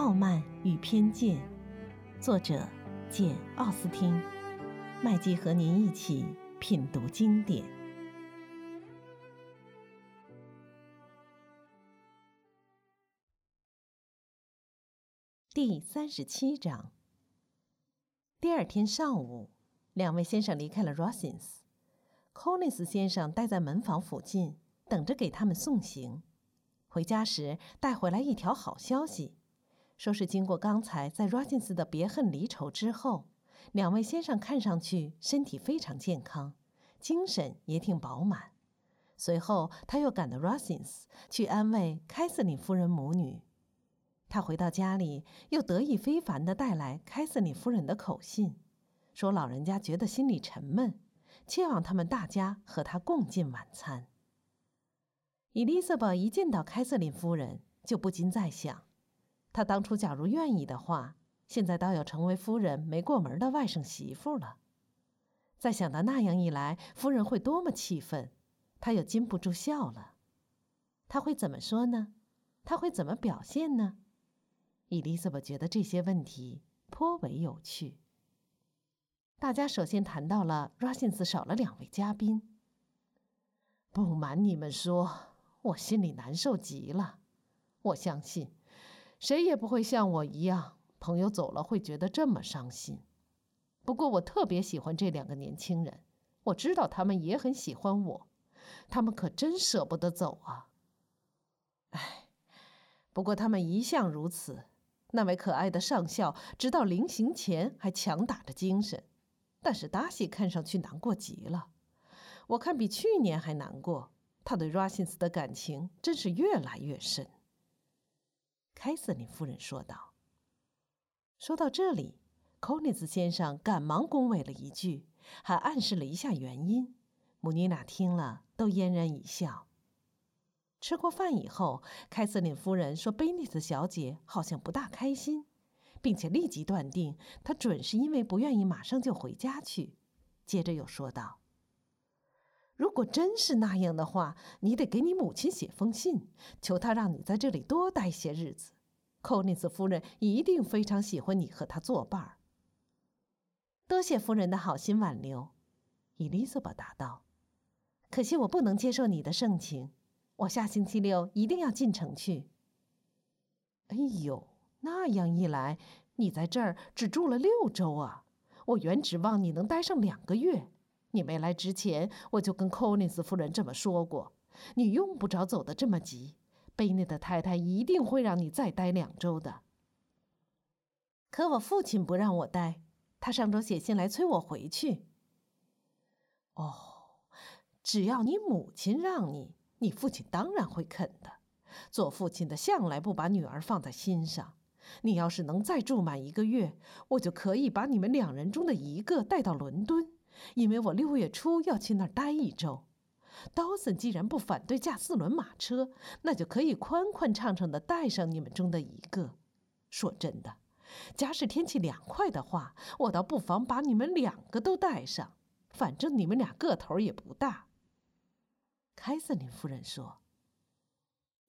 傲慢与偏见》，作者简·奥斯汀。麦基和您一起品读经典。第三十七章。第二天上午，两位先生离开了 Rossins。Collins 先生待在门房附近，等着给他们送行。回家时带回来一条好消息，说是经过刚才在 Rossins 的别恨离愁之后，两位先生看上去身体非常健康，精神也挺饱满。随后他又赶到 Rossins 去安慰凯瑟琳夫人母女。他回到家里，又得意非凡地带来凯瑟琳夫人的口信，说老人家觉得心里沉闷。切望他们大家和他共进晚餐。伊丽莎白一见到凯瑟琳夫人，就不禁在想：她当初假如愿意的话，现在倒要成为夫人没过门的外甥媳妇了。再想到那样一来，夫人会多么气愤，她又禁不住笑了。她会怎么说呢？她会怎么表现呢？伊丽莎白觉得这些问题颇为有趣。大家首先谈到了 Rossins 少了两位嘉宾。不瞒你们说，我心里难受极了。我相信，谁也不会像我一样，朋友走了会觉得这么伤心。不过我特别喜欢这两个年轻人，我知道他们也很喜欢我，他们可真舍不得走啊。唉，不过他们一向如此。那位可爱的上校，直到临行前还强打着精神。但是达西看上去难过极了，我看比去年还难过。他对 Rossins 的感情真是越来越深。凯瑟琳夫人说道。说到这里，寇尼斯先生赶忙恭维了一句，还暗示了一下原因。母女俩听了都嫣然一笑。吃过饭以后，凯瑟琳夫人说：“贝尼斯小姐好像不大开心。”并且立即断定，她准是因为不愿意马上就回家去。接着又说道：“如果真是那样的话，你得给你母亲写封信，求她让你在这里多待些日子。寇尼斯夫人一定非常喜欢你和她作伴儿。”多谢夫人的好心挽留，伊丽莎白答道：“可惜我不能接受你的盛情。我下星期六一定要进城去。”哎呦！那样一来，你在这儿只住了六周啊！我原指望你能待上两个月。你没来之前，我就跟寇尼斯夫人这么说过。你用不着走得这么急，贝内的太太一定会让你再待两周的。可我父亲不让我待，他上周写信来催我回去。哦，只要你母亲让你，你父亲当然会肯的。做父亲的向来不把女儿放在心上。你要是能再住满一个月，我就可以把你们两人中的一个带到伦敦，因为我六月初要去那儿待一周。道森既然不反对驾四轮马车，那就可以宽宽敞敞地带上你们中的一个。说真的，假使天气凉快的话，我倒不妨把你们两个都带上，反正你们俩个头也不大。凯瑟琳夫人说：“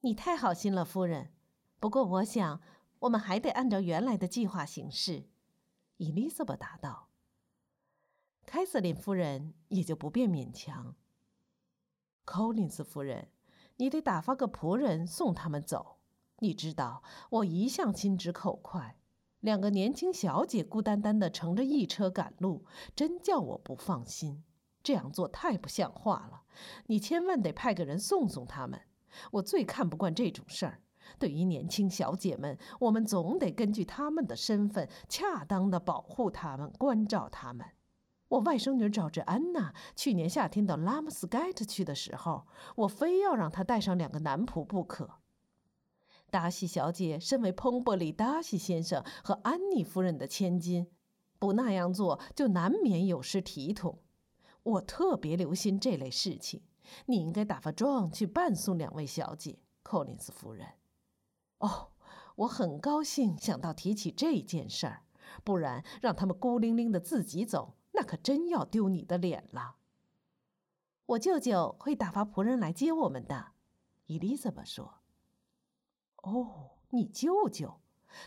你太好心了，夫人。不过我想。”我们还得按照原来的计划行事，伊丽莎白答道。凯瑟琳夫人也就不便勉强。寇林斯夫人，你得打发个仆人送他们走。你知道，我一向心直口快，两个年轻小姐孤单单的乘着一车赶路，真叫我不放心。这样做太不像话了。你千万得派个人送送他们。我最看不惯这种事儿。对于年轻小姐们，我们总得根据她们的身份，恰当的保护她们，关照她们。我外甥女乔治安娜去年夏天到拉姆斯盖特去的时候，我非要让她带上两个男仆不可。达西小姐身为彭伯里达西先生和安妮夫人的千金，不那样做就难免有失体统。我特别留心这类事情，你应该打发壮去伴送两位小姐，寇林斯夫人。哦，我很高兴想到提起这件事儿，不然让他们孤零零的自己走，那可真要丢你的脸了。我舅舅会打发仆人来接我们的，伊丽莎白说。哦，你舅舅，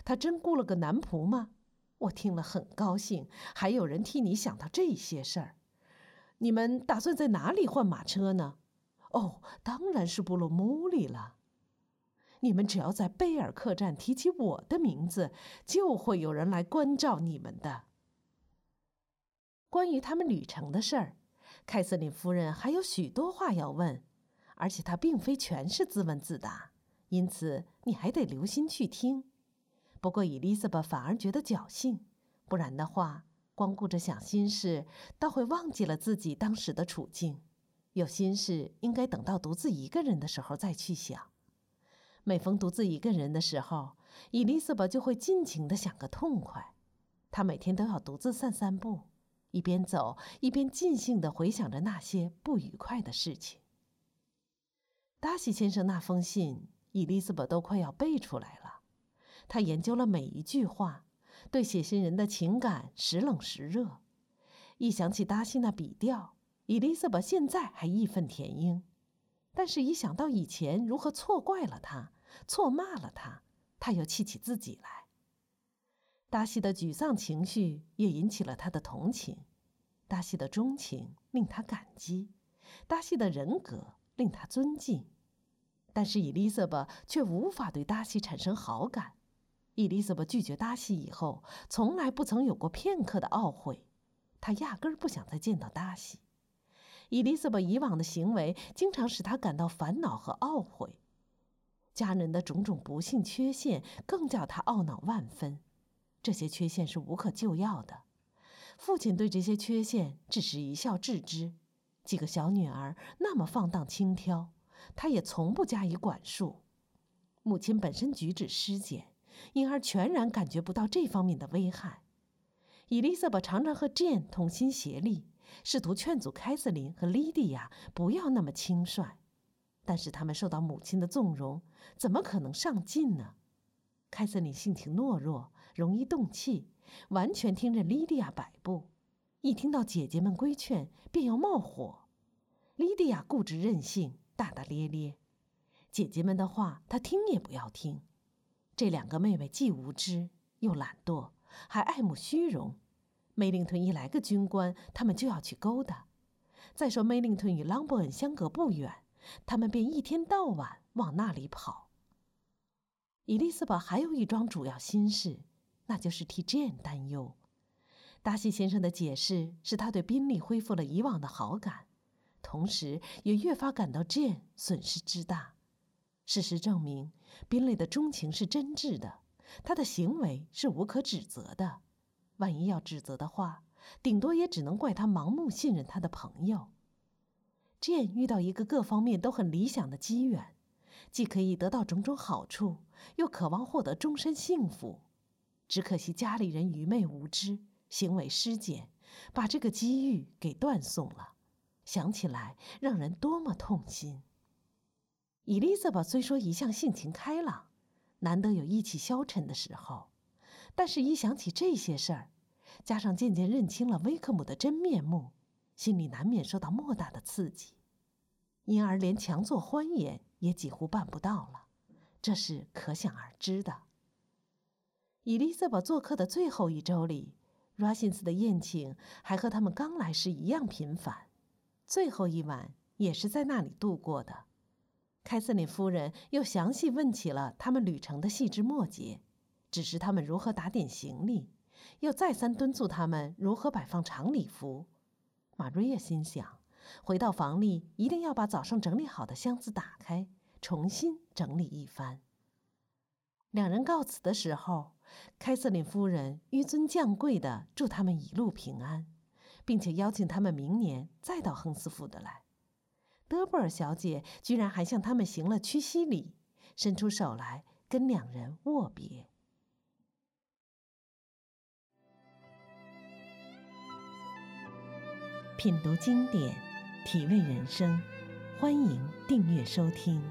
他真雇了个男仆吗？我听了很高兴，还有人替你想到这些事儿。你们打算在哪里换马车呢？哦，当然是布鲁姆里了。你们只要在贝尔客栈提起我的名字，就会有人来关照你们的。关于他们旅程的事儿，凯瑟琳夫人还有许多话要问，而且她并非全是自问自答，因此你还得留心去听。不过伊丽莎白反而觉得侥幸，不然的话，光顾着想心事，倒会忘记了自己当时的处境。有心事应该等到独自一个人的时候再去想。每逢独自一个人的时候，伊丽莎白就会尽情的想个痛快。她每天都要独自散散步，一边走一边尽兴的回想着那些不愉快的事情。达西先生那封信，伊丽莎白都快要背出来了。她研究了每一句话，对写信人的情感时冷时热。一想起达西那笔调，伊丽莎白现在还义愤填膺。但是，一想到以前如何错怪了他，错骂了他，他又气起自己来。达西的沮丧情绪也引起了他的同情，达西的钟情令他感激，达西的人格令他尊敬。但是伊丽莎白却无法对达西产生好感。伊丽莎白拒绝达西以后，从来不曾有过片刻的懊悔，她压根儿不想再见到达西。伊丽莎白以往的行为经常使她感到烦恼和懊悔，家人的种种不幸缺陷更叫她懊恼万分。这些缺陷是无可救药的，父亲对这些缺陷只是一笑置之。几个小女儿那么放荡轻佻，他也从不加以管束。母亲本身举止失检，因而全然感觉不到这方面的危害。伊丽莎白常常和 Jane 同心协力。试图劝阻凯瑟琳和莉迪亚不要那么轻率，但是他们受到母亲的纵容，怎么可能上进呢？凯瑟琳性情懦弱，容易动气，完全听着莉迪亚摆布，一听到姐姐们规劝便要冒火。莉迪亚固执任性，大大咧咧，姐姐们的话她听也不要听。这两个妹妹既无知又懒惰，还爱慕虚荣。梅林顿一来个军官，他们就要去勾搭。再说梅林顿与朗伯恩相隔不远，他们便一天到晚往那里跑。伊丽莎白还有一桩主要心事，那就是替 Jane 担忧。达西先生的解释使他对宾利恢复了以往的好感，同时也越发感到 Jane 损失之大。事实证明，宾利的钟情是真挚的，他的行为是无可指责的。万一要指责的话，顶多也只能怪他盲目信任他的朋友。Jane 遇到一个各方面都很理想的机缘，既可以得到种种好处，又渴望获得终身幸福。只可惜家里人愚昧无知，行为失检，把这个机遇给断送了。想起来，让人多么痛心。伊丽莎白虽说一向性情开朗，难得有意气消沉的时候。但是，一想起这些事儿，加上渐渐认清了威克姆的真面目，心里难免受到莫大的刺激，因而连强作欢颜也几乎办不到了，这是可想而知的。伊丽莎白做客的最后一周里，Russins 的宴请还和他们刚来时一样频繁，最后一晚也是在那里度过的。凯瑟琳夫人又详细问起了他们旅程的细枝末节。指示他们如何打点行李，又再三敦促他们如何摆放长礼服。玛瑞亚心想，回到房里一定要把早上整理好的箱子打开，重新整理一番。两人告辞的时候，凯瑟琳夫人纡尊降贵的祝他们一路平安，并且邀请他们明年再到亨斯福德来。德布尔小姐居然还向他们行了屈膝礼，伸出手来跟两人握别。品读经典，体味人生，欢迎订阅收听。